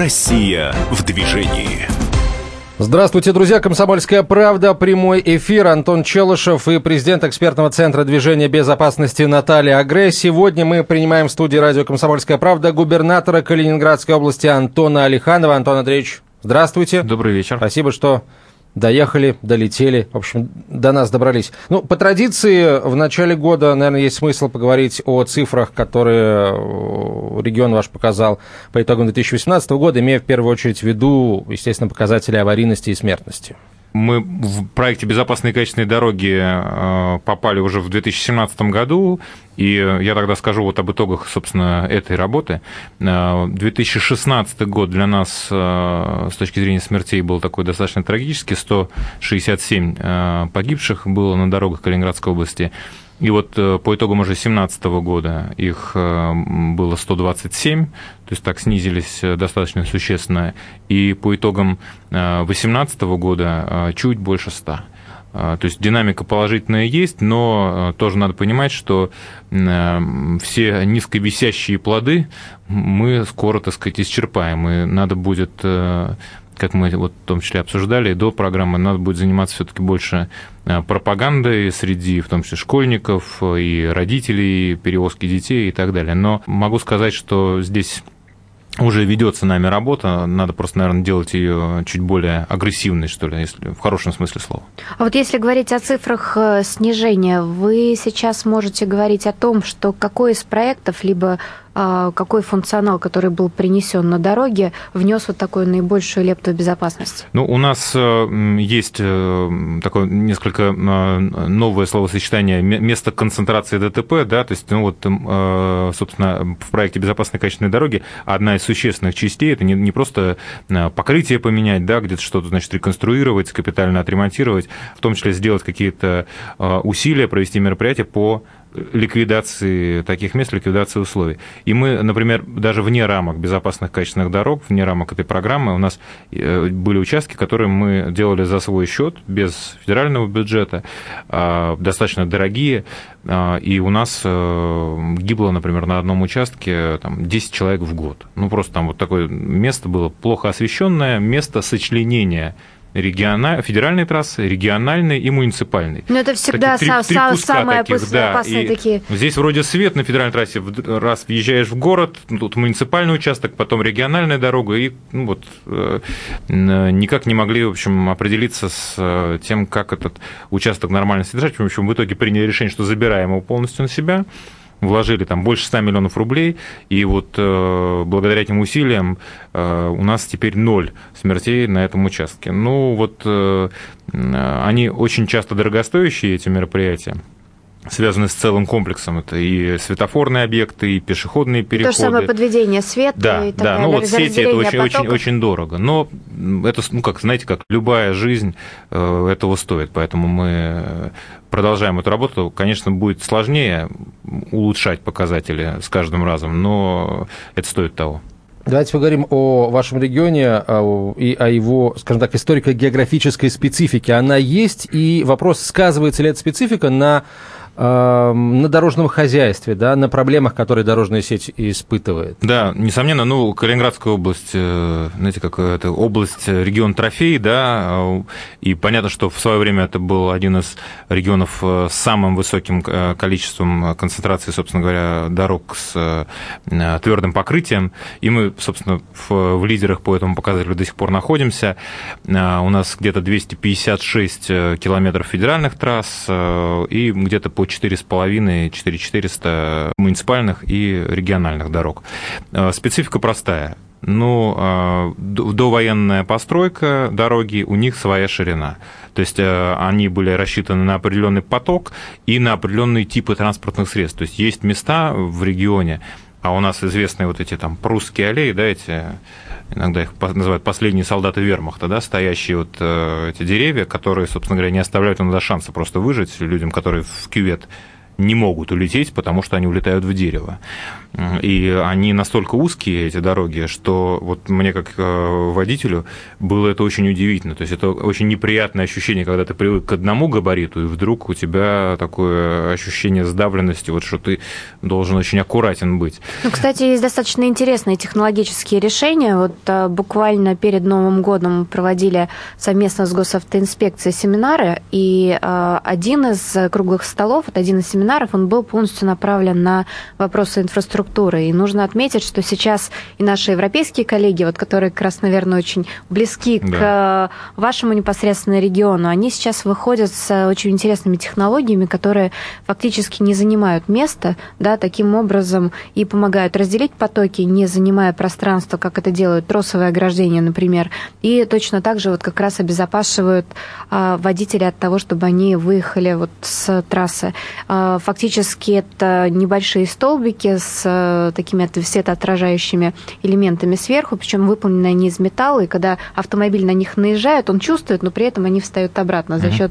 Россия в движении. Здравствуйте, друзья. Комсомольская правда. Прямой эфир. Антон Челышев и президент экспертного центра движения безопасности Наталья Агре. Сегодня мы принимаем в студии радио «Комсомольская правда» губернатора Калининградской области Антона Алиханова. Антон Андреевич, здравствуйте. Добрый вечер. Спасибо, что доехали, долетели, в общем, до нас добрались. Ну, по традиции, в начале года, наверное, есть смысл поговорить о цифрах, которые э, регион ваш показал по итогам 2018 года, имея в первую очередь в виду, естественно, показатели аварийности и смертности. Мы в проекте «Безопасные и качественные дороги» э, попали уже в 2017 году, и я тогда скажу вот об итогах, собственно, этой работы. 2016 э, год для нас э, с точки зрения смертей был такой достаточно трагический. 167 погибших было на дорогах Калининградской области. И вот э, по итогам уже 2017 года их э, было 127, то есть так снизились э, достаточно существенно. И по итогам 2018 года чуть больше 100. То есть динамика положительная есть, но тоже надо понимать, что все низковисящие плоды мы скоро, так сказать, исчерпаем, и надо будет как мы вот в том числе обсуждали, до программы надо будет заниматься все-таки больше э, пропагандой среди, в том числе, школьников э, и родителей, перевозки детей и так далее. Но могу сказать, что здесь уже ведется нами работа, надо просто, наверное, делать ее чуть более агрессивной, что ли, если в хорошем смысле слова. А вот если говорить о цифрах э, снижения, вы сейчас можете говорить о том, что какой из проектов, либо а, какой функционал, который был принесен на дороге, внес вот такую наибольшую лепту безопасности? Ну, у нас э, есть э, такое несколько э, новое словосочетание место концентрации ДТП, да, то есть, ну вот, собственно, в проекте «Безопасные качественные дороги» одна из существенных частей – это не просто покрытие поменять, да, где-то что-то, значит, реконструировать, капитально отремонтировать, в том числе сделать какие-то усилия, провести мероприятия по ликвидации таких мест, ликвидации условий. И мы, например, даже вне рамок безопасных качественных дорог, вне рамок этой программы, у нас э, были участки, которые мы делали за свой счет, без федерального бюджета, а, достаточно дорогие, а, и у нас э, гибло, например, на одном участке там, 10 человек в год. Ну, просто там вот такое место было плохо освещенное, место сочленения региональ... федеральной трассы, региональной и муниципальной. Но это всегда такие, са- три, три самые таких, да. опасные и такие. Здесь вроде свет на федеральной трассе, раз въезжаешь в город, тут муниципальный участок, потом региональная дорога, и ну, вот э, никак не могли, в общем, определиться с э, тем, как этот участок нормально содержать. В общем, в итоге приняли решение, что забираем его полностью на себя вложили там больше 100 миллионов рублей, и вот э, благодаря этим усилиям э, у нас теперь ноль смертей на этом участке. Ну вот э, они очень часто дорогостоящие, эти мероприятия связаны с целым комплексом. Это и светофорные объекты, и пешеходные переходы. То же самое подведение света да, и так да, далее. ну вот сети это очень, потоков. очень, очень дорого. Но это, ну как, знаете, как любая жизнь э, этого стоит. Поэтому мы продолжаем эту работу. Конечно, будет сложнее улучшать показатели с каждым разом, но это стоит того. Давайте поговорим о вашем регионе а, и о его, скажем так, историко-географической специфике. Она есть, и вопрос, сказывается ли эта специфика на на дорожном хозяйстве, да, на проблемах, которые дорожная сеть испытывает. Да, несомненно, ну, Калининградская область, э, знаете, как это область, э, регион трофей, да, э, и понятно, что в свое время это был один из регионов с самым высоким количеством концентрации, собственно говоря, дорог с твердым покрытием, и мы, собственно, в, в лидерах по этому показателю до сих пор находимся. У нас где-то 256 километров федеральных трасс и где-то по 4,5-4,400 муниципальных и региональных дорог. Э, специфика простая. Ну, э, довоенная постройка дороги, у них своя ширина. То есть э, они были рассчитаны на определенный поток и на определенные типы транспортных средств. То есть есть места в регионе, а у нас известные вот эти там прусские аллеи, да, эти иногда их называют последние солдаты вермахта, да, стоящие вот э, эти деревья, которые, собственно говоря, не оставляют иногда шанса просто выжить людям, которые в кювет не могут улететь, потому что они улетают в дерево. И они настолько узкие, эти дороги, что вот мне как э, водителю было это очень удивительно. То есть это очень неприятное ощущение, когда ты привык к одному габариту, и вдруг у тебя такое ощущение сдавленности, вот что ты должен очень аккуратен быть. Ну, кстати, есть достаточно интересные технологические решения. Вот э, буквально перед Новым годом проводили совместно с госавтоинспекцией семинары, и э, один из круглых столов, вот один из семинаров, он был полностью направлен на вопросы инфраструктуры инфраструктуры. И нужно отметить, что сейчас и наши европейские коллеги, вот, которые как раз, наверное, очень близки да. к вашему непосредственно региону, они сейчас выходят с очень интересными технологиями, которые фактически не занимают места, да, таким образом и помогают разделить потоки, не занимая пространство, как это делают тросовые ограждения, например, и точно так же вот как раз обезопасивают а, водителей от того, чтобы они выехали вот с трассы. А, фактически это небольшие столбики с Э, такими светоотражающими элементами сверху, причем выполнены они из металла, и когда автомобиль на них наезжает, он чувствует, но при этом они встают обратно за счет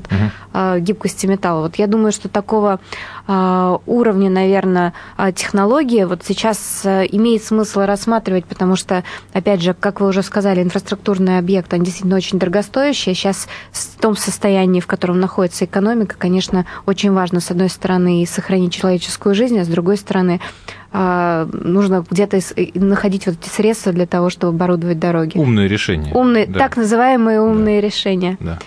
uh-huh. гибкости металла. Вот я думаю, что такого э, уровня, наверное, технологии вот сейчас имеет смысл рассматривать, потому что, опять же, как вы уже сказали, инфраструктурный объект, он действительно очень дорогостоящий. Сейчас в том состоянии, в котором находится экономика, конечно, очень важно, с одной стороны, сохранить человеческую жизнь, а с другой стороны, а, нужно где-то находить вот эти средства для того, чтобы оборудовать дороги. Умные решения. Умные, да. так называемые умные да. решения. Да.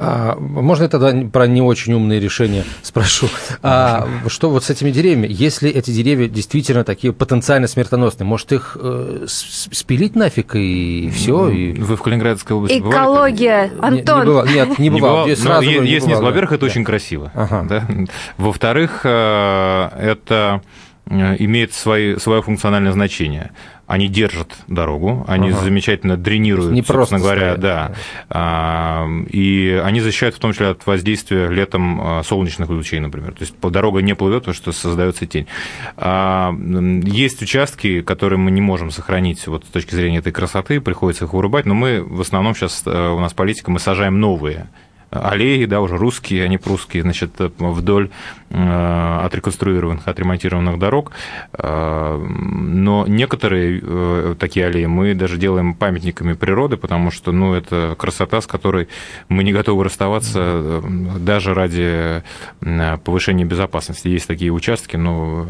А, можно я тогда про не очень умные решения спрошу? А, что вот с этими деревьями? Если эти деревья действительно такие потенциально смертоносные, может их э, спилить нафиг и все? И... Вы в Калининградской области Экология, бывали? Антон. Не, не бывал, нет, не бывал. Не бывал. Ну, есть, не бывал, во-первых, да. это очень красиво. Ага. Да? Во-вторых, э, это имеет свои, свое функциональное значение. Они держат дорогу, они ага. замечательно дренируют, не собственно говоря, стоят. да. А, и они защищают в том числе от воздействия летом а, солнечных лучей, например. То есть дорога не плывет, потому что создается тень. А, есть участки, которые мы не можем сохранить вот с точки зрения этой красоты, приходится их вырубать, но мы в основном сейчас э, у нас политика, мы сажаем новые аллеи, да, уже русские, а не прусские, значит, вдоль э, отреконструированных, отремонтированных дорог. Э, но некоторые э, такие аллеи мы даже делаем памятниками природы, потому что, ну, это красота, с которой мы не готовы расставаться даже ради повышения безопасности. Есть такие участки, но...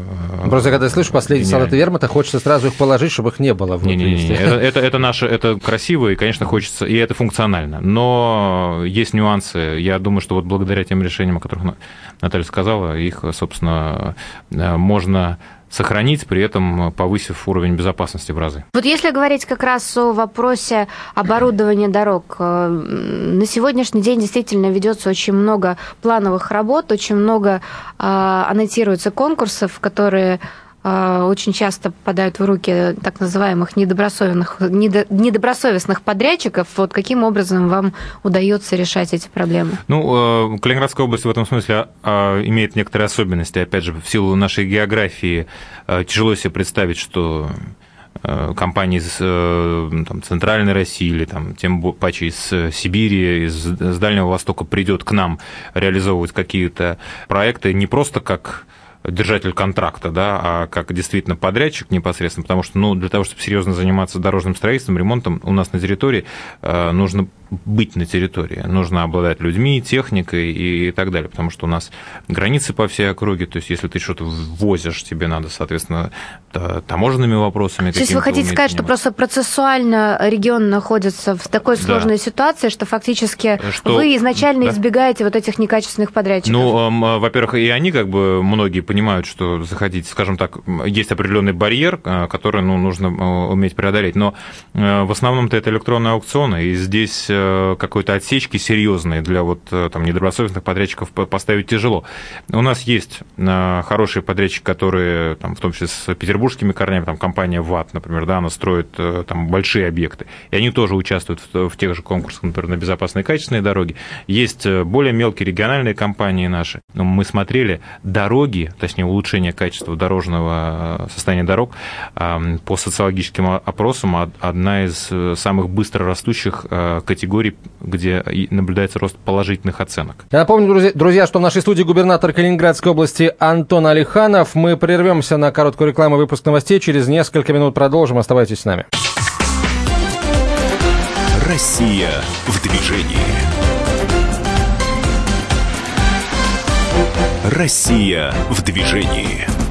Просто когда слышу последний солдаты вермата, хочется сразу их положить, чтобы их не было. Не, не, не, это, это, это наше, это красиво, и, конечно, хочется, и это функционально. Но есть нюансы нюансы. Я думаю, что вот благодаря тем решениям, о которых Наталья сказала, их, собственно, э, можно сохранить, при этом повысив уровень безопасности в разы. Вот если говорить как раз о вопросе оборудования дорог, э, на сегодняшний день действительно ведется очень много плановых работ, очень много э, аннотируется конкурсов, которые а, очень часто попадают в руки так называемых недобросовестных, недобросовестных подрядчиков. Вот каким образом вам удается решать эти проблемы? Ну, э, Калининградская область в этом смысле а, имеет некоторые особенности. Опять же, в силу нашей географии э, тяжело себе представить, что э, компании из там, Центральной России или там, тем паче из Сибири, из, из Дальнего Востока придет к нам реализовывать какие-то проекты не просто как держатель контракта, да, а как действительно подрядчик непосредственно, потому что, ну, для того, чтобы серьезно заниматься дорожным строительством, ремонтом, у нас на территории э, нужно быть на территории, нужно обладать людьми, техникой и так далее, потому что у нас границы по всей округе, то есть если ты что-то ввозишь, тебе надо, соответственно, таможенными вопросами. То есть вы хотите сказать, что просто процессуально регион находится в такой сложной да. ситуации, что фактически что... вы изначально да. избегаете вот этих некачественных подрядчиков? Ну, во-первых, и они как бы многие понимают, что заходить, скажем так, есть определенный барьер, э, который ну, нужно э, уметь преодолеть. Но э, в основном-то это электронные аукционы, и здесь какой-то отсечки серьезные для вот там недобросовестных подрядчиков поставить тяжело. У нас есть хорошие подрядчики, которые, там, в том числе с петербургскими корнями, там компания ВАТ, например, да, она строит там большие объекты, и они тоже участвуют в, тех же конкурсах, например, на безопасные качественные дороги. Есть более мелкие региональные компании наши. Мы смотрели дороги, точнее, улучшение качества дорожного э, состояния дорог, по социологическим опросам одна из э, самых быстро растущих э, категорий категорий, где наблюдается рост положительных оценок. Я напомню, друзья, что в нашей студии губернатор Калининградской области Антон Алиханов. Мы прервемся на короткую рекламу выпуск новостей. Через несколько минут продолжим. Оставайтесь с нами. Россия в движении. Россия в движении.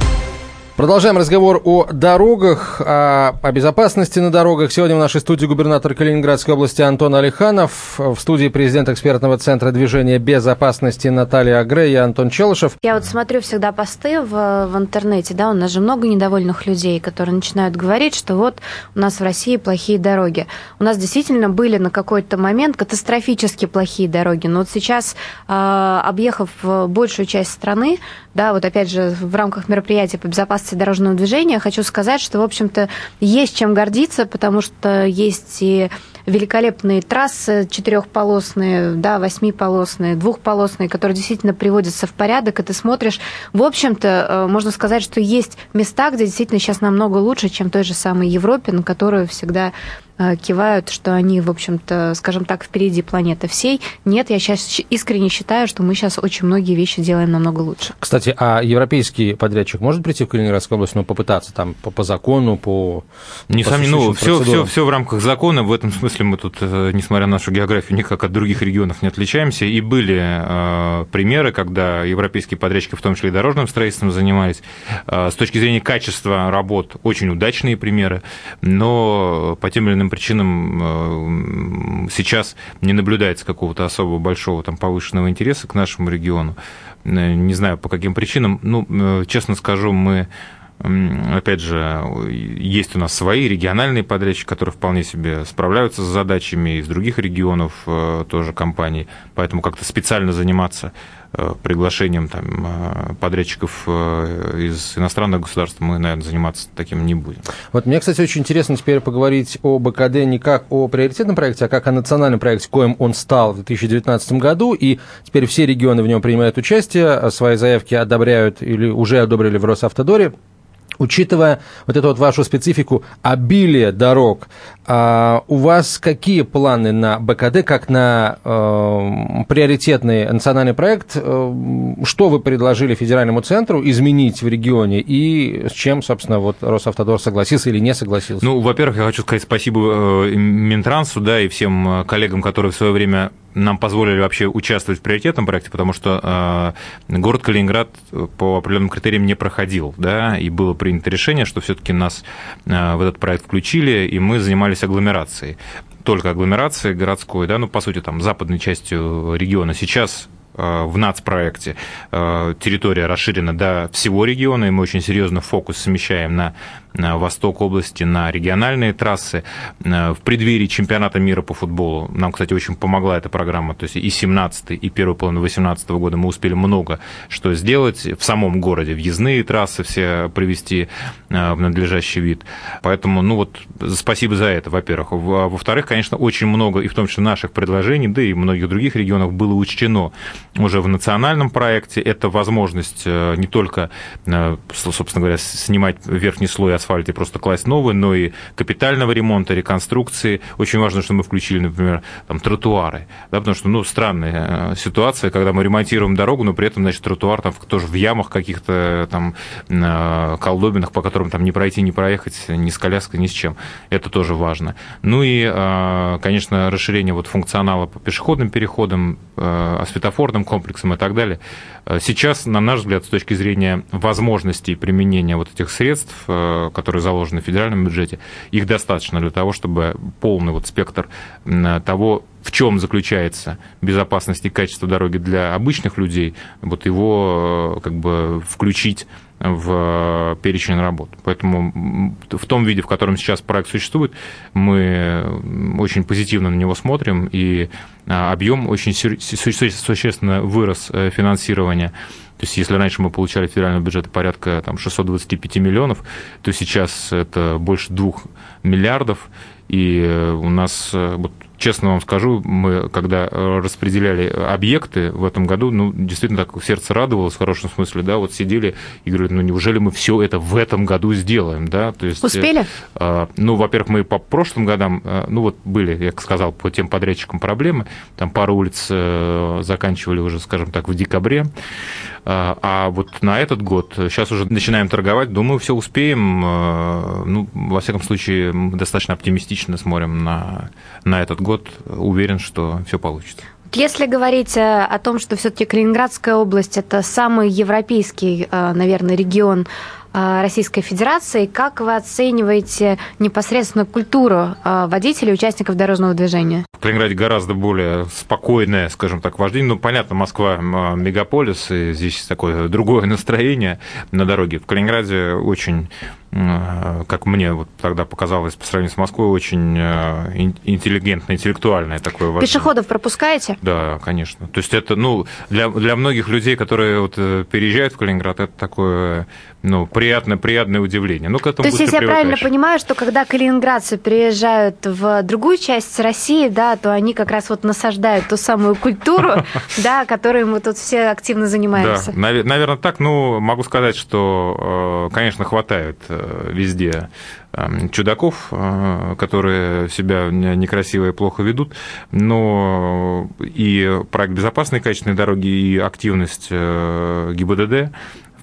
Продолжаем разговор о дорогах, о, о безопасности на дорогах. Сегодня в нашей студии губернатор Калининградской области Антон Алиханов, в студии президент экспертного центра движения безопасности Наталья Агре и Антон Челышев. Я вот смотрю всегда посты в, в интернете, да, у нас же много недовольных людей, которые начинают говорить, что вот у нас в России плохие дороги. У нас действительно были на какой-то момент катастрофически плохие дороги, но вот сейчас, а, объехав большую часть страны, да, вот опять же в рамках мероприятия по безопасности безопасности дорожного движения, хочу сказать, что, в общем-то, есть чем гордиться, потому что есть и великолепные трассы четырехполосные, да, восьмиполосные, двухполосные, которые действительно приводятся в порядок, и ты смотришь, в общем-то, э, можно сказать, что есть места, где действительно сейчас намного лучше, чем той же самой Европе, на которую всегда кивают, что они, в общем-то, скажем так, впереди планеты всей. Нет, я сейчас искренне считаю, что мы сейчас очень многие вещи делаем намного лучше. Кстати, а европейский подрядчик может прийти в Калининградскую область, ну, попытаться там по, по закону, по... Несомненно, ну, все, все, все в рамках закона. В этом смысле мы тут, э, несмотря на нашу географию, никак от других регионов не отличаемся. И были э, примеры, когда европейские подрядчики, в том числе и дорожным строительством, занимались. Э, с точки зрения качества работ, очень удачные примеры, но по тем или иным определенным причинам э, сейчас не наблюдается какого-то особо большого там, повышенного интереса к нашему региону. Э, не знаю, по каким причинам. Ну, э, честно скажу, мы Опять же, есть у нас свои региональные подрядчики, которые вполне себе справляются с задачами из других регионов тоже компаний, поэтому как-то специально заниматься приглашением там, э, подрядчиков э, из иностранных государств мы, наверное, заниматься таким не будем. Вот мне, кстати, очень интересно теперь поговорить о БКД не как о приоритетном проекте, а как о национальном проекте, коим он стал в 2019 году, и теперь все регионы в нем принимают участие, свои заявки одобряют или уже одобрили в Росавтодоре. Учитывая вот эту вот вашу специфику обилие дорог, а у вас какие планы на БКД, как на э, приоритетный национальный проект? Э, что вы предложили федеральному центру изменить в регионе и с чем, собственно, вот Росавтодор согласился или не согласился? Ну, во-первых, я хочу сказать спасибо э, Минтрансу, да, и всем э, коллегам, которые в свое время нам позволили вообще участвовать в приоритетном проекте, потому что э, город Калининград по определенным критериям не проходил, да, и было принято решение, что все-таки нас э, в этот проект включили, и мы занимались агломерацией только агломерацией городской, да, ну, по сути, там, западной частью региона. Сейчас Э, в нацпроекте э, территория расширена до всего региона, и мы очень серьезно фокус смещаем на восток области, на региональные трассы. Э, в преддверии чемпионата мира по футболу нам, кстати, очень помогла эта программа. То есть и 17 и первую половину 2018 года мы успели много что сделать в самом городе. Въездные трассы все привести в надлежащий вид. Поэтому, ну вот, спасибо за это, во-первых. Во-вторых, конечно, очень много, и в том числе наших предложений, да и многих других регионов было учтено уже в национальном проекте. Это возможность э, не только, э, собственно говоря, снимать верхний слой асфальта и просто класть новый, но и капитального ремонта, реконструкции. Очень важно, что мы включили, например, там, тротуары. Да, потому что, ну, странная э, ситуация, когда мы ремонтируем дорогу, но при этом, значит, тротуар там тоже в ямах каких-то там колдобинах, по которым там не пройти, не проехать ни с коляской, ни с чем. Это тоже важно. Ну и, конечно, расширение вот функционала по пешеходным переходам, светофорным комплексом и так далее. Э, сейчас, на наш взгляд, с точки зрения возможностей применения вот этих средств, э, которые заложены в федеральном бюджете, их достаточно для того, чтобы полный вот спектр того, в чем заключается безопасность и качество дороги для обычных людей, вот его э, как бы включить в перечень работ. Поэтому в том виде, в котором сейчас проект существует, мы очень позитивно на него смотрим, и а, объем очень существенно вырос э, финансирования. То есть, если раньше мы получали федерального бюджета порядка там, 625 миллионов, то сейчас это больше 2 миллиардов, и э, у нас э, вот, честно вам скажу, мы когда распределяли объекты в этом году, ну, действительно так сердце радовалось в хорошем смысле, да, вот сидели и говорили, ну, неужели мы все это в этом году сделаем, да, то есть... Успели? Ну, во-первых, мы по прошлым годам, ну, вот были, я сказал, по тем подрядчикам проблемы, там пару улиц заканчивали уже, скажем так, в декабре, а вот на этот год, сейчас уже начинаем торговать, думаю, все успеем, ну, во всяком случае, достаточно оптимистично смотрим на, на этот год. Уверен, что все получится. Если говорить э, о том, что все-таки Калининградская область это самый европейский, э, наверное, регион э, Российской Федерации, как вы оцениваете непосредственно культуру водителей, участников дорожного движения? В Калининграде гораздо более спокойное, скажем так, вождение. Ну, понятно, Москва мегаполис, и здесь такое другое настроение на дороге. В Калининграде очень Э, как мне вот тогда показалось по сравнению с Москвой, очень э, интеллигентное, интеллектуальное такое вождение. Пешеходов пропускаете? Да, конечно. То есть это, ну, для, для многих людей, которые вот э, переезжают в Калининград, это такое, ну, приятное, приятное удивление. Ну, к этому То есть, если я правильно понимаю, что когда калининградцы приезжают в другую часть России, да, то они как раз вот насаждают ту самую культуру, да, которой мы тут все активно занимаемся. Да, наверное, так. Ну, могу сказать, что, конечно, хватает везде эм, чудаков, э, которые себя некрасиво и плохо ведут, но и проект безопасной качественной дороги, и активность э, ГИБДД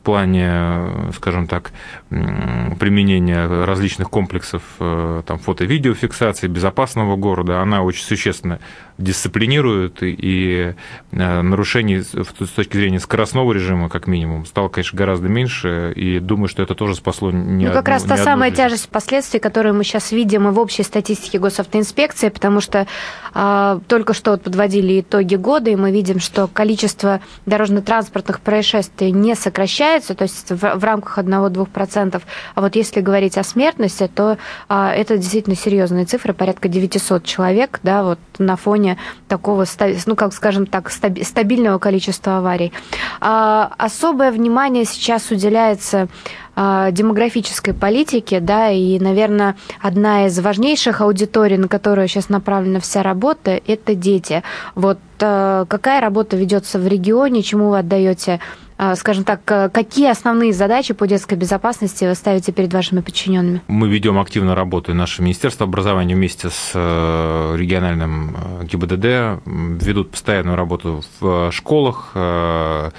плане, скажем так, применения различных комплексов э, там, фото-видеофиксации, безопасного города, она очень существенно дисциплинирует, и э, нарушений с точки зрения скоростного режима, как минимум, стало, конечно, гораздо меньше, и думаю, что это тоже спасло не Ну, как одну, раз та самая жизнь. тяжесть последствий, которую мы сейчас видим и в общей статистике госавтоинспекции, потому что э, только что вот подводили итоги года, и мы видим, что количество дорожно-транспортных происшествий не сокращается, то есть в, в рамках 1-2%. А вот если говорить о смертности, то э, это действительно серьезные цифры, порядка 900 человек, да, вот на фоне такого, ну, как скажем так, стабильного количества аварий. А, особое внимание сейчас уделяется а, демографической политике, да, и, наверное, одна из важнейших аудиторий, на которую сейчас направлена вся работа, это дети. Вот а, какая работа ведется в регионе, чему вы отдаете а, скажем так, какие основные задачи по детской безопасности вы ставите перед вашими подчиненными? Мы ведем активно работу, наше Министерство образования вместе с э, региональным э, ГИБДД ведут постоянную работу в школах, э,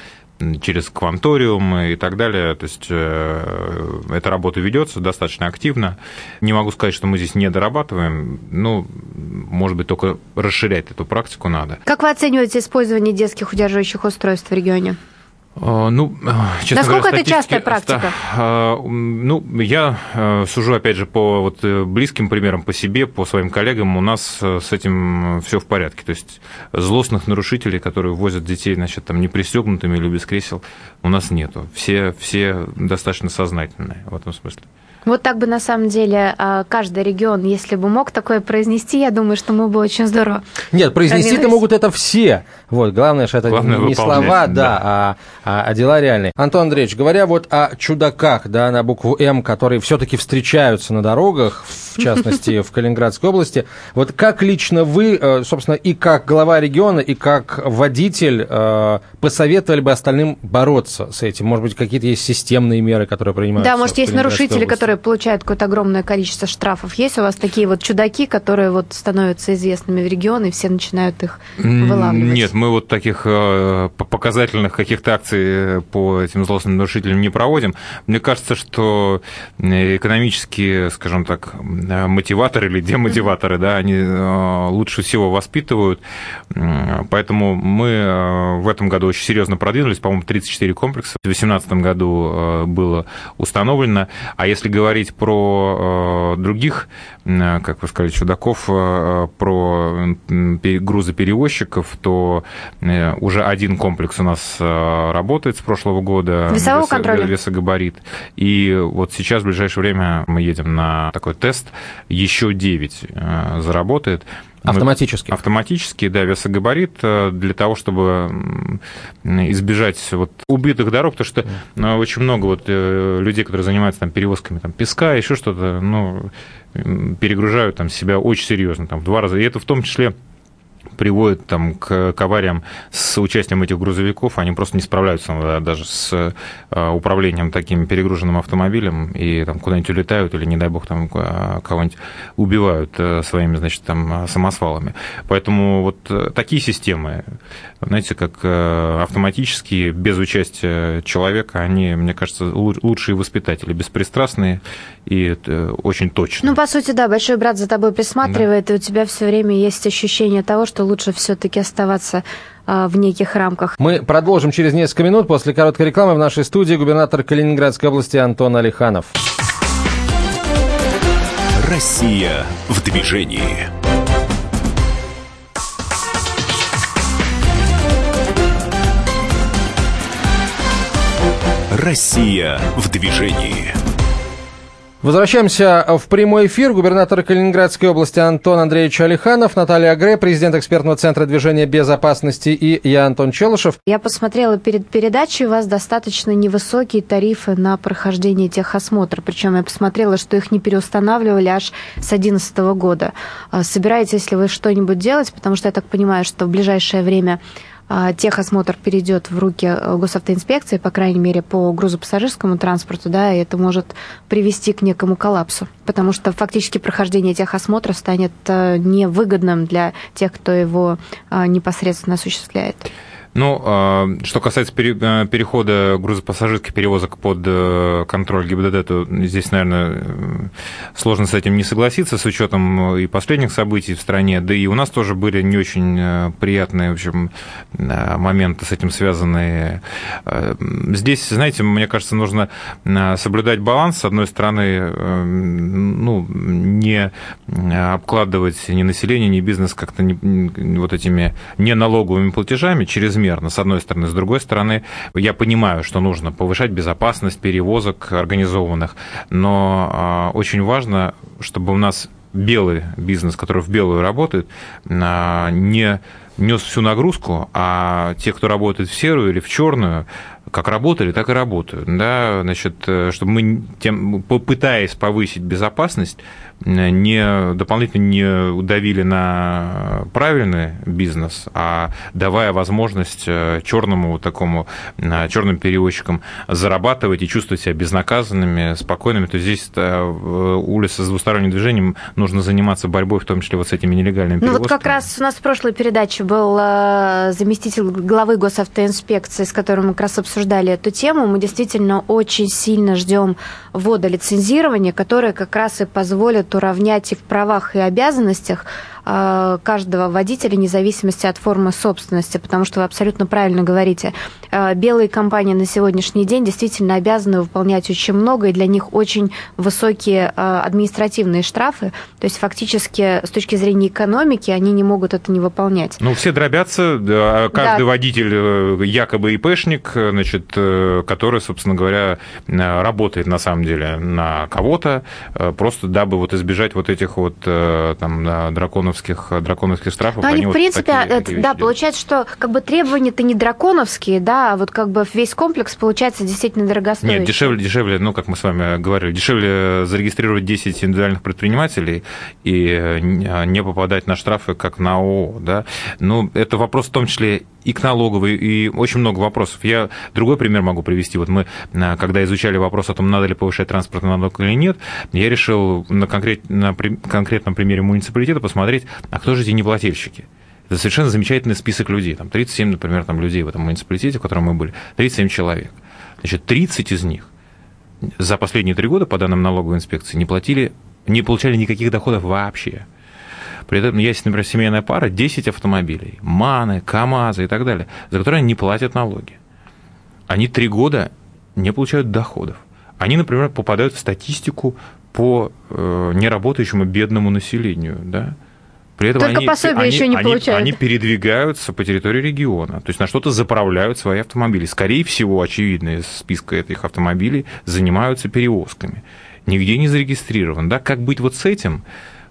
через кванториум и так далее. То есть эта работа ведется достаточно активно. Не могу сказать, что мы здесь не дорабатываем, ну, может быть, только расширять эту практику надо. Как вы оцениваете использование детских удерживающих устройств в регионе? А, ну, честно Насколько говоря, это частая практика? А, ну, я э, сужу, опять же, по вот э, близким примерам, по себе, по своим коллегам, у нас э, с этим все в порядке. То есть злостных нарушителей, которые возят детей, значит, там, не пристегнутыми или без кресел, у нас нету. Все, все достаточно сознательные в этом смысле. Вот так бы на самом деле а, каждый регион, если бы мог такое произнести, я думаю, что мы бы очень здорово. Нет, произнести-то могут это все. Вот, главное, что это главное не слова, да, да. А, а, а дела реальные. Антон Андреевич, говоря вот о чудаках, да, на букву М, которые все-таки встречаются на дорогах, в частности, в Калининградской области, вот как лично вы, э, собственно, и как глава региона, и как водитель э, посоветовали бы остальным бороться с этим? Может быть, какие-то есть системные меры, которые принимаются? Да, может, есть нарушители, области? Которые получают какое-то огромное количество штрафов. Есть у вас такие вот чудаки, которые вот становятся известными в регионе, и все начинают их вылавливать? Нет, мы вот таких э, показательных каких-то акций э, по этим злостным нарушителям не проводим. Мне кажется, что экономические, скажем так, мотиваторы или демотиваторы, да, они э, лучше всего воспитывают. Поэтому мы в этом году очень серьезно продвинулись. По-моему, 34 комплекса в 2018 году было установлено. А если говорить про других, как вы сказали, чудаков, про грузоперевозчиков, то Э, уже один комплекс у нас э, работает с прошлого года. Весового вес, контроля? Весогабарит. И вот сейчас, в ближайшее время, мы едем на такой тест. Еще 9 э, заработает. Автоматически. Автоматически, да, весогабарит э, для того, чтобы избежать вот убитых дорог, потому что ну, очень много вот э, людей, которые занимаются там перевозками там, песка, еще что-то, ну, перегружают там себя очень серьезно, там, в два раза. И это в том числе приводит там, к, к авариям с участием этих грузовиков, они просто не справляются даже с э, управлением таким перегруженным автомобилем и там куда-нибудь улетают или, не дай бог, там кого-нибудь убивают э, своими, значит, там самосвалами. Поэтому вот э, такие системы, знаете, как автоматические, без участия человека, они, мне кажется, лучшие воспитатели, беспристрастные и очень точные. Ну, по сути, да, большой брат за тобой присматривает, да. и у тебя все время есть ощущение того, что лучше все-таки оставаться а, в неких рамках. Мы продолжим через несколько минут. После короткой рекламы в нашей студии губернатор Калининградской области Антон Алиханов. Россия в движении. Россия в движении. Возвращаемся в прямой эфир. Губернатор Калининградской области Антон Андреевич Алиханов, Наталья Агре, президент экспертного центра движения безопасности и я, Антон Челышев. Я посмотрела перед передачей, у вас достаточно невысокие тарифы на прохождение техосмотра. Причем я посмотрела, что их не переустанавливали аж с 2011 года. А собираетесь ли вы что-нибудь делать? Потому что я так понимаю, что в ближайшее время техосмотр перейдет в руки э, госавтоинспекции, по крайней мере, по грузопассажирскому транспорту, да, и это может привести к некому коллапсу, потому что фактически прохождение техосмотра станет э, невыгодным для тех, кто его э, непосредственно осуществляет. Ну, а, что касается э, перехода грузопассажирских перевозок под э, контроль ГИБДД, то здесь, наверное, сложно с этим не согласиться, с учетом и последних событий в стране. Да и у нас тоже были не очень э, приятные, в общем, моменты с этим связанные. Здесь, знаете, мне кажется, нужно соблюдать баланс. С одной стороны, ну, не обкладывать ни население, ни бизнес как-то вот этими неналоговыми платежами через чрезмерно, с одной стороны. С другой стороны, я понимаю, что нужно повышать безопасность перевозок организованных, но а, очень важно, чтобы у нас белый бизнес, который в белую работает, а, не нес всю нагрузку, а те, кто работает в серую или в черную, как работали, так и работают. Да? Значит, э, чтобы мы, тем, попытаясь повысить безопасность, не дополнительно не удавили на правильный бизнес, а давая возможность э, черному такому э, черным перевозчикам зарабатывать и чувствовать себя безнаказанными, спокойными, то здесь улица с двусторонним движением нужно заниматься борьбой, в том числе вот с этими нелегальными перевозками. Ну вот как раз у нас в прошлой передаче был заместитель главы госавтоинспекции, с которым мы как раз обсуждали обсуждали эту тему, мы действительно очень сильно ждем ввода лицензирования, которое как раз и позволит уравнять и в правах и обязанностях каждого водителя, независимости от формы собственности, потому что вы абсолютно правильно говорите. Э, белые компании на сегодняшний день действительно обязаны выполнять очень много, и для них очень высокие э, административные штрафы. То есть фактически с точки зрения экономики они не могут это не выполнять. Ну, все дробятся, а каждый да. водитель якобы ИПшник, значит, который, собственно говоря, работает на самом деле на кого-то, просто дабы вот избежать вот этих вот там драконов драконовских, драконовских штрафов. Но они, они в принципе, вот такие, такие да, получается, что как бы требования-то не драконовские, да, а вот как бы весь комплекс получается действительно дорогостоящий. Нет, дешевле, дешевле, ну, как мы с вами говорили, дешевле зарегистрировать 10 индивидуальных предпринимателей и не попадать на штрафы, как на ООО, да. Ну, это вопрос в том числе и к налоговой, и очень много вопросов. Я другой пример могу привести. Вот мы, когда изучали вопрос о том, надо ли повышать транспортный налог или нет, я решил на, конкрет, на конкретном примере муниципалитета посмотреть, а кто же эти неплательщики. Это совершенно замечательный список людей. Там 37, например, там людей в этом муниципалитете, в котором мы были. 37 человек. Значит, 30 из них за последние три года, по данным налоговой инспекции, не платили, не получали никаких доходов вообще. При этом есть, например, семейная пара, 10 автомобилей, МАНы, КАМАЗы и так далее, за которые они не платят налоги. Они три года не получают доходов. Они, например, попадают в статистику по э, неработающему бедному населению, да, при этом Только они, пособие они, еще не они, получают. Они передвигаются по территории региона, то есть на что-то заправляют свои автомобили. Скорее всего, очевидно, из списка этих автомобилей занимаются перевозками. Нигде не зарегистрирован. Да? Как быть вот с этим?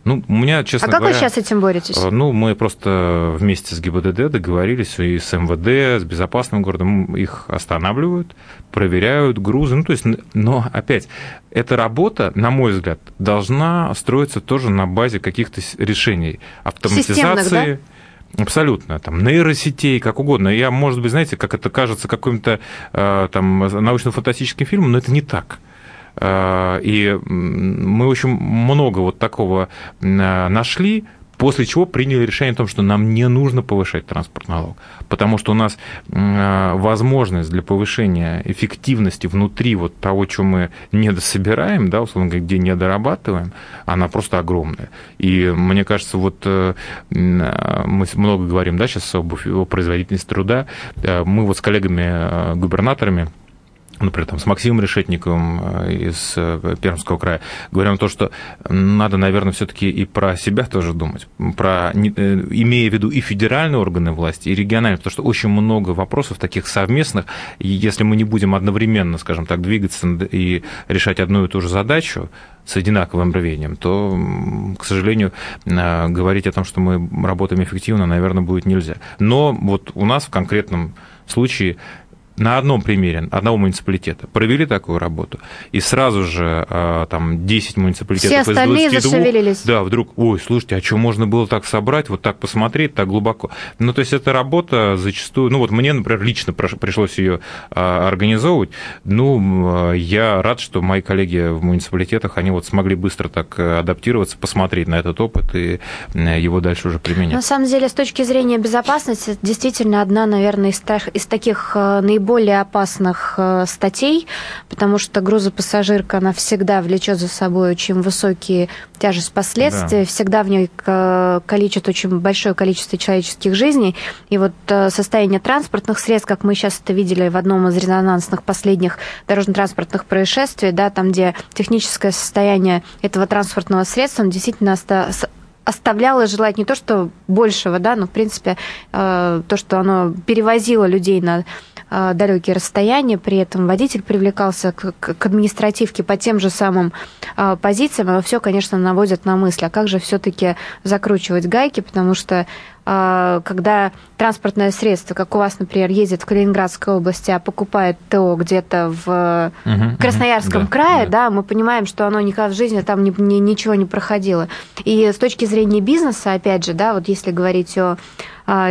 Ну, у меня, честно а как говоря, вы сейчас с этим боретесь? Ну, мы просто вместе с ГИБДД договорились и с МВД, с безопасным городом, их останавливают, проверяют грузы. Ну, то есть, но опять, эта работа, на мой взгляд, должна строиться тоже на базе каких-то решений автоматизации. Абсолютно. Там, нейросетей, как угодно. Я, может быть, знаете, как это кажется каким-то э, там научно-фантастическим фильмом, но это не так. Э, и мы очень много вот такого э, нашли, после чего приняли решение о том, что нам не нужно повышать транспортный налог, потому что у нас э, возможность для повышения эффективности внутри вот того, что мы не дособираем, да, условно говоря, где не дорабатываем, она просто огромная. И мне кажется, вот мы много говорим, да, сейчас об, о производительности труда, мы вот с коллегами-губернаторами например, там, с Максимом Решетниковым э, из э, Пермского края, говорим о том, что надо, наверное, все-таки и про себя тоже думать, про, э, имея в виду и федеральные органы власти, и региональные, потому что очень много вопросов таких совместных, и если мы не будем одновременно, скажем так, двигаться и решать одну и ту же задачу, с одинаковым рвением, то, к сожалению, говорить о том, что мы работаем эффективно, наверное, будет нельзя. Но вот у нас в конкретном случае на одном примере одного муниципалитета провели такую работу, и сразу же а, там 10 муниципалитетов Все остальные из 22, зашевелились. Да, вдруг, ой, слушайте, а что можно было так собрать, вот так посмотреть, так глубоко? Ну, то есть эта работа зачастую, ну вот мне, например, лично пришлось ее а, организовывать, ну, я рад, что мои коллеги в муниципалитетах, они вот смогли быстро так э, адаптироваться, посмотреть на этот опыт и его дальше уже применять. На самом деле, с точки зрения безопасности, действительно одна, наверное, из, из таких э, наиболее наиболее опасных э, статей, потому что грузопассажирка, она всегда влечет за собой очень высокие тяжесть последствий, да. всегда в ней количество, очень большое количество человеческих жизней. И вот э, состояние транспортных средств, как мы сейчас это видели в одном из резонансных последних дорожно-транспортных происшествий, да, там, где техническое состояние этого транспортного средства действительно оставляло желать не то, что большего, да, но, в принципе, э, то, что оно перевозило людей на Э, далекие расстояния, при этом водитель привлекался к, к административке по тем же самым э, позициям, но все, конечно, наводит на мысль, а как же все-таки закручивать гайки, потому что э, когда транспортное средство, как у вас, например, ездит в Калининградской области, а покупает ТО где-то в угу, Красноярском угу, крае, да. да, мы понимаем, что оно никогда в жизни там ни, ни, ничего не проходило. И с точки зрения бизнеса, опять же, да, вот если говорить о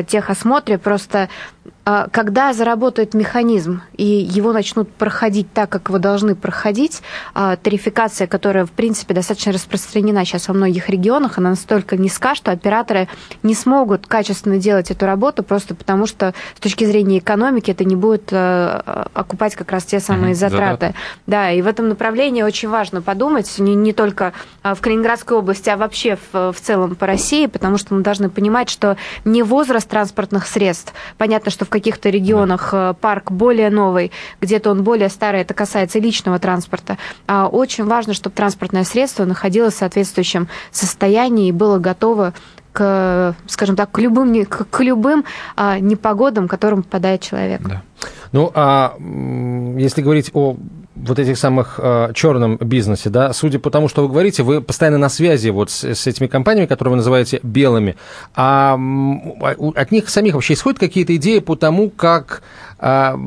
техосмотре, просто а, когда заработает механизм и его начнут проходить так, как его должны проходить, а, тарификация, которая, в принципе, достаточно распространена сейчас во многих регионах, она настолько низка, что операторы не смогут качественно делать эту работу просто потому, что с точки зрения экономики это не будет а, окупать как раз те самые затраты. Да, и в этом направлении очень важно подумать не, не только в Калининградской области, а вообще в, в целом по России, потому что мы должны понимать, что не возраст транспортных средств, понятно, что в каких-то регионах да. Э, парк более новый, где-то он более старый, это касается личного транспорта. А очень важно, чтобы транспортное средство находилось в соответствующем состоянии и было готово к, скажем так, к любым, к, к любым а, непогодам, которым попадает человек. Да. Ну, а если говорить о вот этих самых э, черном бизнесе, да, судя по тому, что вы говорите, вы постоянно на связи вот с, с этими компаниями, которые вы называете белыми, а от них самих вообще исходят какие-то идеи по тому, как а,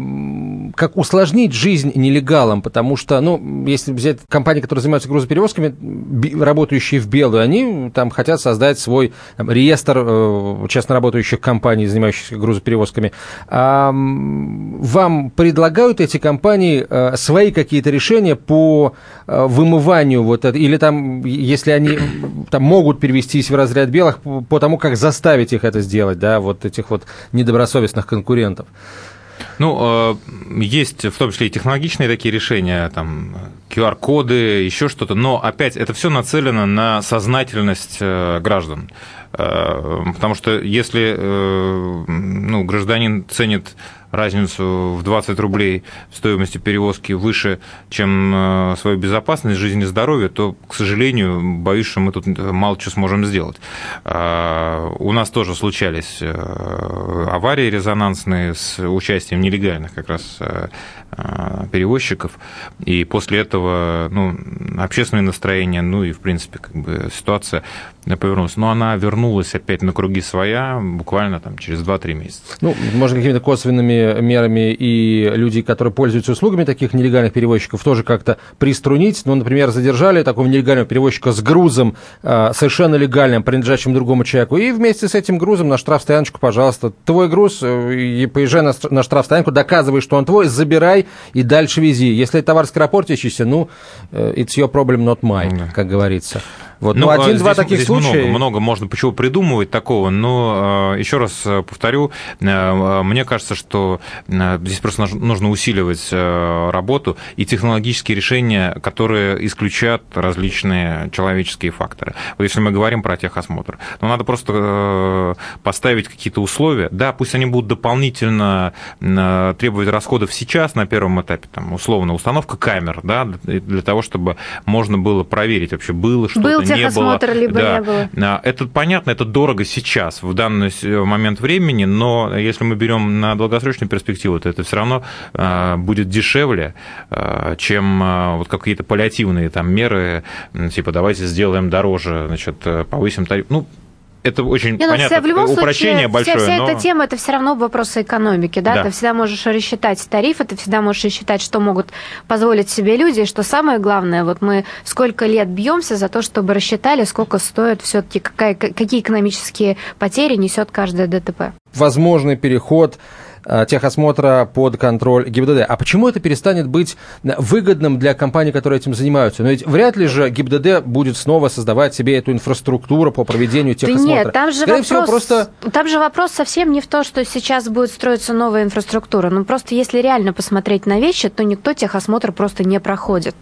как усложнить жизнь нелегалам, потому что, ну, если взять компании, которые занимаются грузоперевозками, работающие в белую, они там хотят создать свой там, реестр э, честно работающих компаний, занимающихся грузоперевозками. А, вам предлагают эти компании э, свои какие-то решения по э, вымыванию вот это, или там, если они там могут перевестись в разряд белых, по тому, как заставить их это сделать, да, вот этих вот недобросовестных конкурентов? Ну, э, есть в том числе и технологичные такие решения, там, QR-коды, еще что-то, но опять это все нацелено на сознательность э, граждан. Э, потому что если ну, гражданин ценит разницу в 20 рублей в стоимости перевозки выше, чем э, свою безопасность, жизнь и здоровье, то, к сожалению, боюсь, что мы тут мало что сможем сделать. А, у нас тоже случались э, аварии резонансные с участием нелегальных как раз э, перевозчиков, и после этого ну, общественное настроение, ну и, в принципе, как бы ситуация повернулась. Но она вернулась опять на круги своя буквально там через 2-3 месяца. Ну, может, какими-то косвенными мерами и люди, которые пользуются услугами таких нелегальных перевозчиков, тоже как-то приструнить. Ну, например, задержали такого нелегального перевозчика с грузом э, совершенно легальным, принадлежащим другому человеку, и вместе с этим грузом на штрафстояночку, пожалуйста, твой груз, э, и поезжай на, на штрафстоянку, доказывай, что он твой, забирай и дальше вези. Если товар скоропортящийся, ну, э, it's your problem, not mine, как говорится. Вот, ну, ну один-два таких здесь случая. Много, много можно почему придумывать такого, но э, еще раз э, повторю, э, мне кажется, что здесь просто нужно усиливать работу и технологические решения, которые исключают различные человеческие факторы. Вот если мы говорим про техосмотр, то надо просто поставить какие-то условия. Да, пусть они будут дополнительно требовать расходов сейчас на первом этапе, там, условно, установка камер, да, для того, чтобы можно было проверить вообще, было что-то, техосмотр, не было. либо да. не было. А, это понятно, это дорого сейчас, в данный момент времени, но если мы берем на долгосрочную перспективу, то это все равно а, будет дешевле, а, чем вот какие-то паллиативные там меры, типа давайте сделаем дороже, значит, повысим тариф. Ну, это очень Не, ну, понятно, в любом упрощение случае, большое. Вся, вся но... эта тема это все равно вопрос экономики, да? да? Ты всегда можешь рассчитать тарифы, ты всегда можешь рассчитать, что могут позволить себе люди, и что самое главное, вот мы сколько лет бьемся за то, чтобы рассчитали, сколько стоит все-таки, какая, какие экономические потери несет каждое ДТП. Возможный переход техосмотра под контроль ГИБДД. А почему это перестанет быть выгодным для компаний, которые этим занимаются? Но ведь вряд ли же ГИБДД будет снова создавать себе эту инфраструктуру по проведению техосмотра. Да нет, там же, вопрос, всего, просто... там же вопрос совсем не в том, что сейчас будет строиться новая инфраструктура. Ну, просто если реально посмотреть на вещи, то никто техосмотр просто не проходит.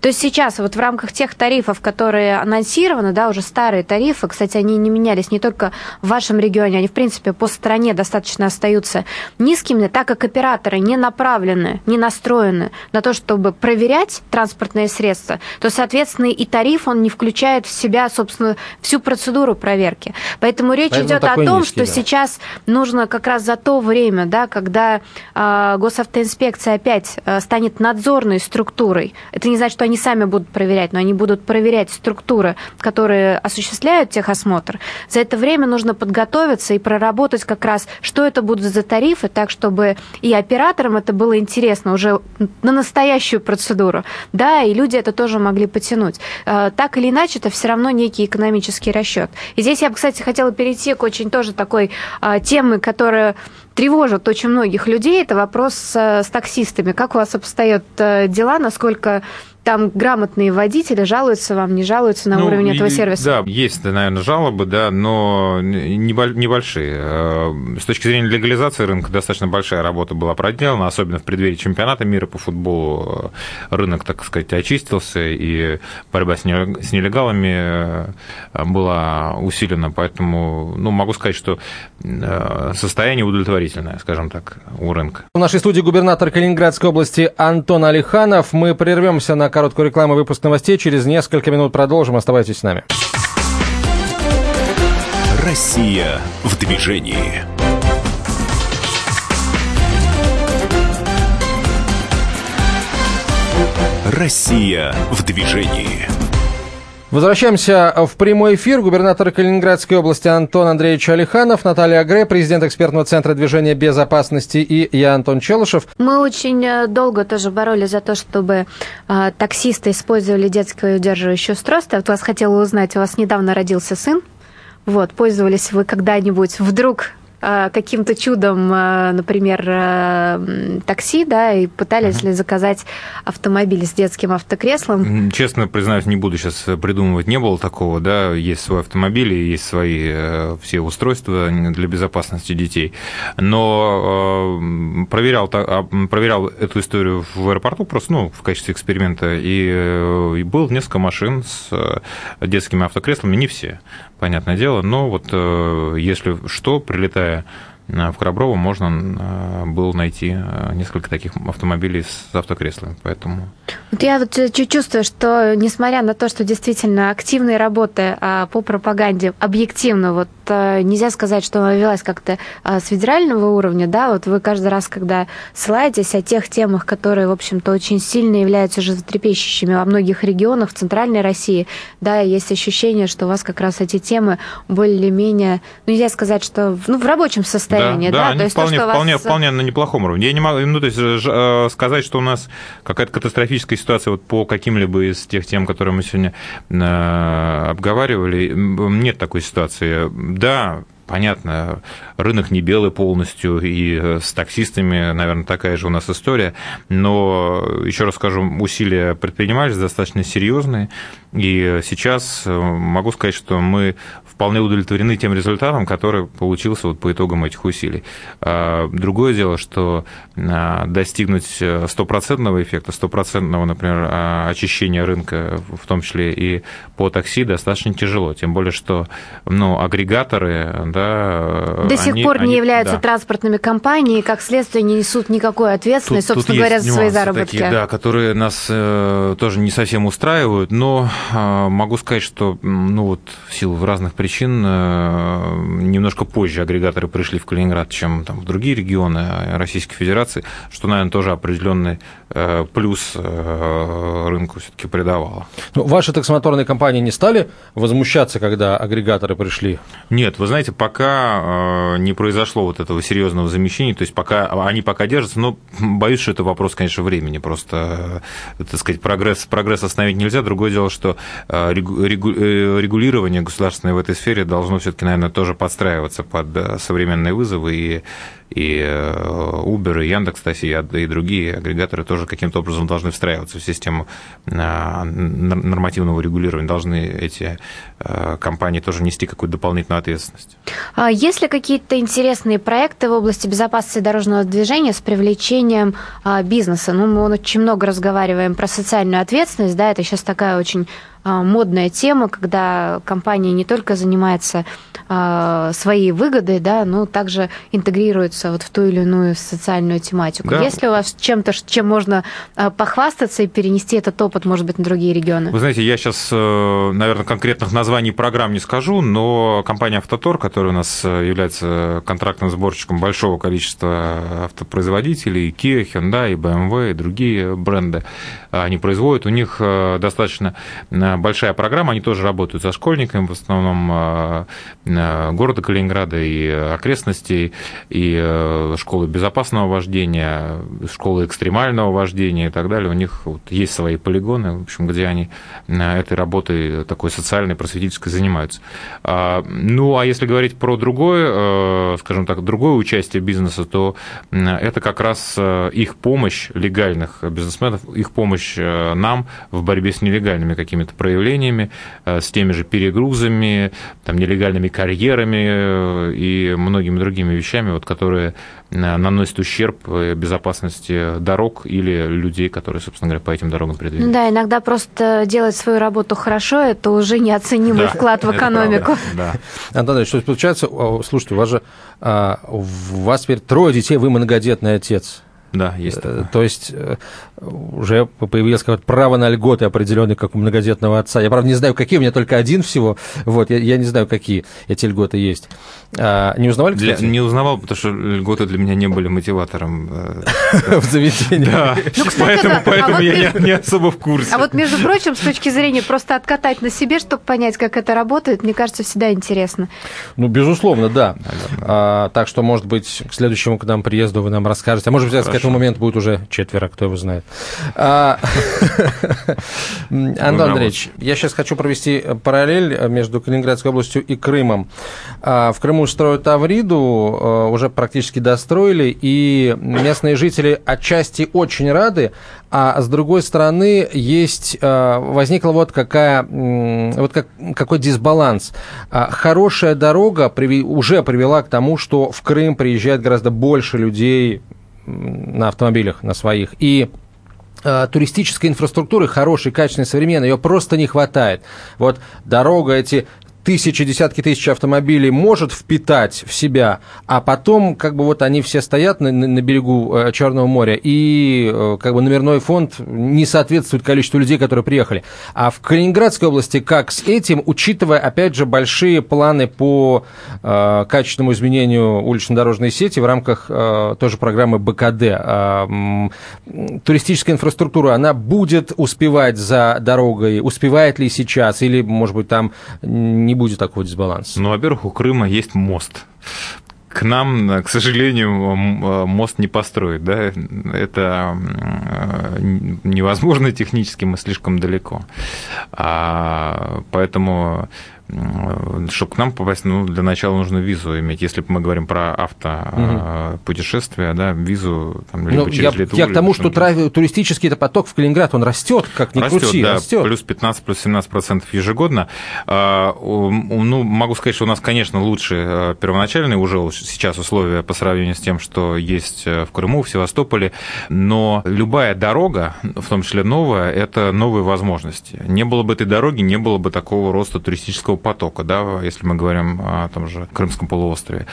То есть сейчас вот в рамках тех тарифов, которые анонсированы, да, уже старые тарифы, кстати, они не менялись не только в вашем регионе, они, в принципе, по стране достаточно остаются низкими, так как операторы не направлены, не настроены на то, чтобы проверять транспортные средства, то, соответственно, и тариф, он не включает в себя, собственно, всю процедуру проверки. Поэтому речь Поэтому идет о том, низкий, что да. сейчас нужно как раз за то время, да, когда э, госавтоинспекция опять э, станет надзорной структурой, это не значит, что они сами будут проверять, но они будут проверять структуры, которые осуществляют техосмотр. За это время нужно подготовиться и проработать как раз, что это будут за тарифы, так, чтобы и операторам это было интересно уже на настоящую процедуру, да, и люди это тоже могли потянуть. Э, так или иначе, это все равно некий экономический расчет. И здесь я бы, кстати, хотела перейти к очень тоже такой э, темы, которая тревожит очень многих людей, это вопрос с, с таксистами. Как у вас обстоят э, дела, насколько там грамотные водители жалуются вам, не жалуются на ну, уровень этого сервиса? Да, есть, наверное, жалобы, да, но небольшие. Э, с точки зрения легализации рынка достаточно большая работа была проделана, особенно в преддверии чемпионата мира по футболу. Рынок, так сказать, очистился, и борьба с нелегалами э, была усилена, поэтому ну, могу сказать, что э, состояние удовлетворительное, скажем так, у рынка. В нашей студии губернатор Калининградской области Антон Алиханов. Мы прервемся на короткую рекламу, выпуск новостей. Через несколько минут продолжим. Оставайтесь с нами. Россия в движении. Россия в движении. Возвращаемся в прямой эфир. Губернатор Калининградской области Антон Андреевич Алиханов, Наталья Агре, президент экспертного центра движения безопасности и я, Антон Челышев. Мы очень э, долго тоже боролись за то, чтобы э, таксисты использовали детское удерживающее устройство. Вот вас хотела узнать, у вас недавно родился сын. Вот, пользовались вы когда-нибудь вдруг Э, каким-то чудом, э, например, э, такси, да, и пытались ли заказать автомобиль с детским автокреслом? Честно признаюсь, не буду сейчас придумывать, не было такого, да, есть свой автомобиль, есть свои все устройства для безопасности детей, но проверял, а, проверял эту историю в аэропорту просто, ну, в качестве эксперимента, и, и был несколько машин с детскими автокреслами, не все, понятное дело, но вот если что, прилетая в Короброво можно было найти несколько таких автомобилей с автокреслами. Поэтому... Вот я вот чувствую, что несмотря на то, что действительно активные работы по пропаганде объективно, вот нельзя сказать, что она велась как-то с федерального уровня, да, вот вы каждый раз, когда ссылаетесь о тех темах, которые, в общем-то, очень сильно являются животрепещущими во многих регионах в Центральной России, да, есть ощущение, что у вас как раз эти темы более-менее, ну, нельзя сказать, что ну, в рабочем состоянии, да, да, да то есть вполне, то, что вполне, вас... вполне на неплохом уровне. Я не могу, ну, то есть э, сказать, что у нас какая-то катастрофическая ситуация вот по каким-либо из тех тем, которые мы сегодня э, обговаривали, нет такой ситуации. Да, понятно, рынок не белый полностью, и э, с таксистами, наверное, такая же у нас история, но, еще раз скажу, усилия предпринимались достаточно серьезные, и сейчас э, могу сказать, что мы вполне удовлетворены тем результатом, который получился вот по итогам этих усилий. А, другое дело, что а, достигнуть э, стопроцентного эффекта, стопроцентного, например, а, очищения рынка, в том числе и по такси, достаточно тяжело. Тем более, что ну, агрегаторы... Да, До сих пор не они, являются да. транспортными компаниями, и, как следствие, не несут никакой ответственности, тут, собственно тут говоря, за свои заработки. Такие, да, которые нас э, тоже не совсем устраивают, но э, могу сказать, что ну, вот, в силу разных причин причин э, немножко позже агрегаторы пришли в Калининград, чем там, в другие регионы Российской Федерации, что, наверное, тоже определенный э, плюс э, рынку все-таки придавало. Ну, ваши таксомоторные компании не стали возмущаться, когда агрегаторы пришли? Нет, вы знаете, пока не произошло вот этого серьезного замещения, то есть пока они пока держатся, но боюсь, что это вопрос, конечно, времени, просто, так сказать, прогресс, прогресс остановить нельзя. Другое дело, что регулирование государственное в этой сфере должно все-таки, наверное, тоже подстраиваться под э, современные вызовы и и э, Uber, и Яндекс, и другие агрегаторы тоже каким-то образом должны встраиваться в систему э, нормативного регулирования, должны эти компании тоже нести какую-то дополнительную ответственность. А есть ли какие-то интересные проекты в области безопасности дорожного движения с привлечением а, бизнеса? Ну, мы очень много разговариваем про социальную ответственность, да, это сейчас такая очень модная тема, когда компания не только занимается а, своей выгодой, да, но также интегрируется вот в ту или иную социальную тематику. Да. Есть ли у вас чем-то, чем можно а, похвастаться и перенести этот опыт, может быть, на другие регионы? Вы знаете, я сейчас, э, наверное, конкретных названий программ не скажу, но компания «Автотор», которая у нас э, является контрактным сборщиком большого количества автопроизводителей, Kia, Hyundai, BMW и другие бренды, они производят, у них э, достаточно большая программа, они тоже работают со школьниками, в основном э, э, города Калининграда и окрестностей, и э, школы безопасного вождения, школы экстремального вождения и так далее. У них вот есть свои полигоны, в общем, где они этой работой такой социальной, просветительской занимаются. А, ну, а если говорить про другое, скажем так, другое участие бизнеса, то это как раз их помощь легальных бизнесменов, их помощь нам в борьбе с нелегальными какими-то проявлениями, э, с теми же перегрузами, там, нелегальными карьерами э, и многими другими вещами, вот, которые э, наносят ущерб безопасности дорог или людей, которые, собственно говоря, по этим дорогам передвигаются. Да, иногда просто делать свою работу хорошо, это уже неоценимый да, вклад в экономику. Да. Антон что получается, слушайте, у вас же а, у вас теперь трое детей, вы многодетный отец. Да, есть э, такое. То есть э, уже появилось какое-то право на льготы определенные, как у многодетного отца. Я, правда, не знаю, какие, у меня только один всего. Вот, я, я не знаю, какие эти льготы есть. А, не узнавали, для, Не узнавал, потому что льготы для меня не были мотиватором. Э, в заведении. Да, ну, поэтому, я не, особо в курсе. А вот, между прочим, с точки зрения просто откатать на себе, чтобы понять, как это работает, мне кажется, всегда интересно. Ну, безусловно, да. А, так что, может быть, к следующему к нам приезду вы нам расскажете. А может быть, этому моменту будет уже четверо, кто его знает. А, Антон Андреевич, я сейчас хочу провести параллель между Калининградской областью и Крымом. А, в Крыму строят Авриду, а, уже практически достроили, и местные жители отчасти очень рады, а с другой стороны есть возникла вот какая вот как, какой дисбаланс. Хорошая дорога уже привела к тому, что в Крым приезжает гораздо больше людей на автомобилях, на своих. И Э, туристической инфраструктуры хорошей, качественной, современной, ее просто не хватает. Вот дорога, эти тысячи, десятки тысяч автомобилей может впитать в себя, а потом как бы вот они все стоят на, на берегу э, Черного моря, и э, как бы номерной фонд не соответствует количеству людей, которые приехали. А в Калининградской области как с этим, учитывая, опять же, большие планы по э, качественному изменению улично-дорожной сети в рамках э, тоже программы БКД, э, туристическая инфраструктура, она будет успевать за дорогой, успевает ли сейчас, или, может быть, там не будет такого дисбаланса? Ну, во-первых, у Крыма есть мост. К нам, к сожалению, мост не построить, да, это невозможно технически, мы слишком далеко. А, поэтому чтобы к нам попасть, ну, для начала нужно визу иметь. Если мы говорим про автопутешествия, угу. да, визу там, либо ну, через я, Литву. Я к тому, что трав... туристический это поток в Калининград, он растет, как ни растет, крути, да, растет. Плюс 15, плюс 17 процентов ежегодно. А, ну, могу сказать, что у нас, конечно, лучше э, первоначальные уже сейчас условия по сравнению с тем, что есть э, в Крыму, в Севастополе, но любая дорога, в том числе новая, это новые возможности. Не было бы этой дороги, не было бы такого роста туристического потока, да, если мы говорим о том же Крымском полуострове.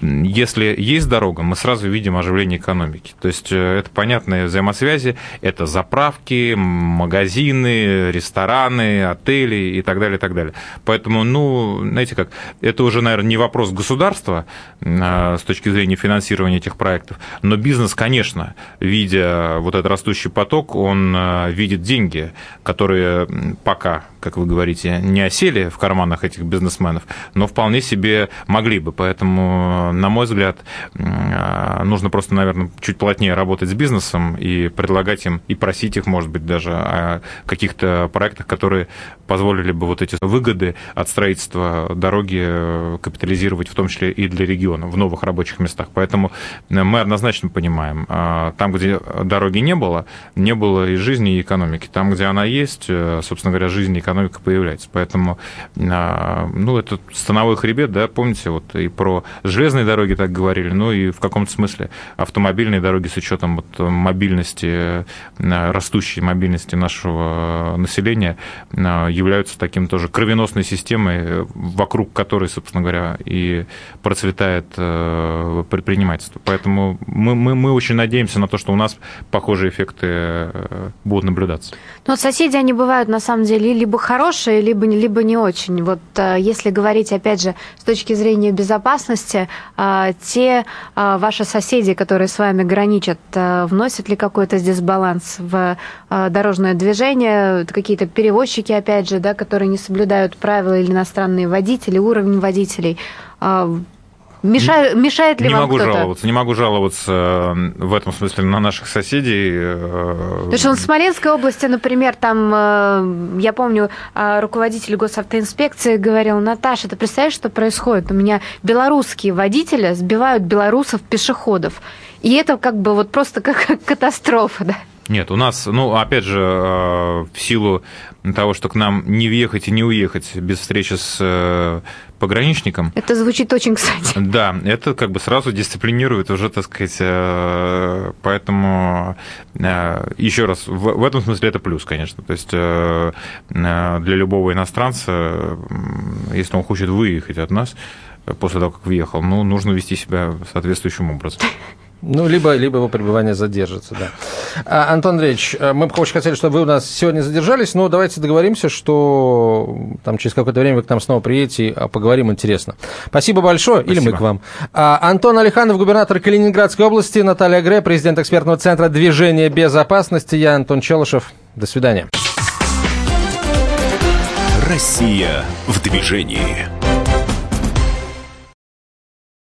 Если есть дорога, мы сразу видим оживление экономики. То есть э, это понятные взаимосвязи, это заправки, магазины, рестораны, отели и так далее, и так далее. Поэтому, ну, знаете как, это уже, наверное, не вопрос государства а, с точки зрения финансирования этих проектов, но бизнес, конечно, видя вот этот растущий поток, он э, видит деньги, которые пока как вы говорите, не осели в карманах этих бизнесменов, но вполне себе могли бы. Поэтому, на мой взгляд, а, нужно просто, наверное, чуть плотнее работать с бизнесом и предлагать им, и просить их, может быть, даже о каких-то проектах, которые позволили бы вот эти выгоды от строительства дороги э, капитализировать, в том числе и для региона, в новых рабочих местах. Поэтому э, мы однозначно понимаем, а, там, где дороги не было, не было и жизни, и экономики. Там, где она есть, э, собственно говоря, жизнь и экономика появляется. А, ну, это становой хребет, да, помните, вот и про железные дороги так говорили, ну и в каком-то смысле автомобильные дороги с учетом вот мобильности, а, растущей мобильности нашего населения а, являются таким тоже кровеносной системой, вокруг которой, собственно говоря, и процветает предпринимательство. Поэтому мы, мы, мы очень надеемся на то, что у нас похожие эффекты будут наблюдаться. Но соседи, они бывают, на самом деле, либо хорошие, либо, либо не очень. Вот э, если говорить, опять же, с точки зрения безопасности, э, те э, ваши соседи, которые с вами граничат, вносят ли какой-то дисбаланс в дорожное движение? Какие-то перевозчики, опять же, да, которые не соблюдают правила или иностранные водители, уровень водителей? Мешаю, мешает ли не вам могу жаловаться, не могу жаловаться э, в этом смысле на наших соседей. Э, Потому что в Смоленской области, например, там, э, я помню, руководитель госавтоинспекции говорил, Наташа, ты представляешь, что происходит? У меня белорусские водители сбивают белорусов-пешеходов. И это как бы вот просто как катастрофа, да? Нет, у нас, ну, опять же, в силу того, что к нам не въехать и не уехать без встречи с пограничником. Это звучит очень кстати. Да, это как бы сразу дисциплинирует уже, так сказать, э, поэтому э, еще раз, в этом смысле это плюс, конечно. То есть э, для любого иностранца, если он хочет выехать от нас после того, как въехал, ну, нужно вести себя соответствующим образом. Ну, либо, либо его пребывание задержится, да. А, Антон Андреевич, э, мы бы очень хотели, чтобы вы у нас сегодня задержались, но давайте договоримся, что там через какое-то время вы к нам снова приедете и поговорим интересно. Спасибо большое, Спасибо. или мы к вам. А, Антон Алиханов, губернатор Калининградской области, Наталья Гре, президент экспертного центра движения безопасности, я Антон Челышев. До свидания. Россия в движении.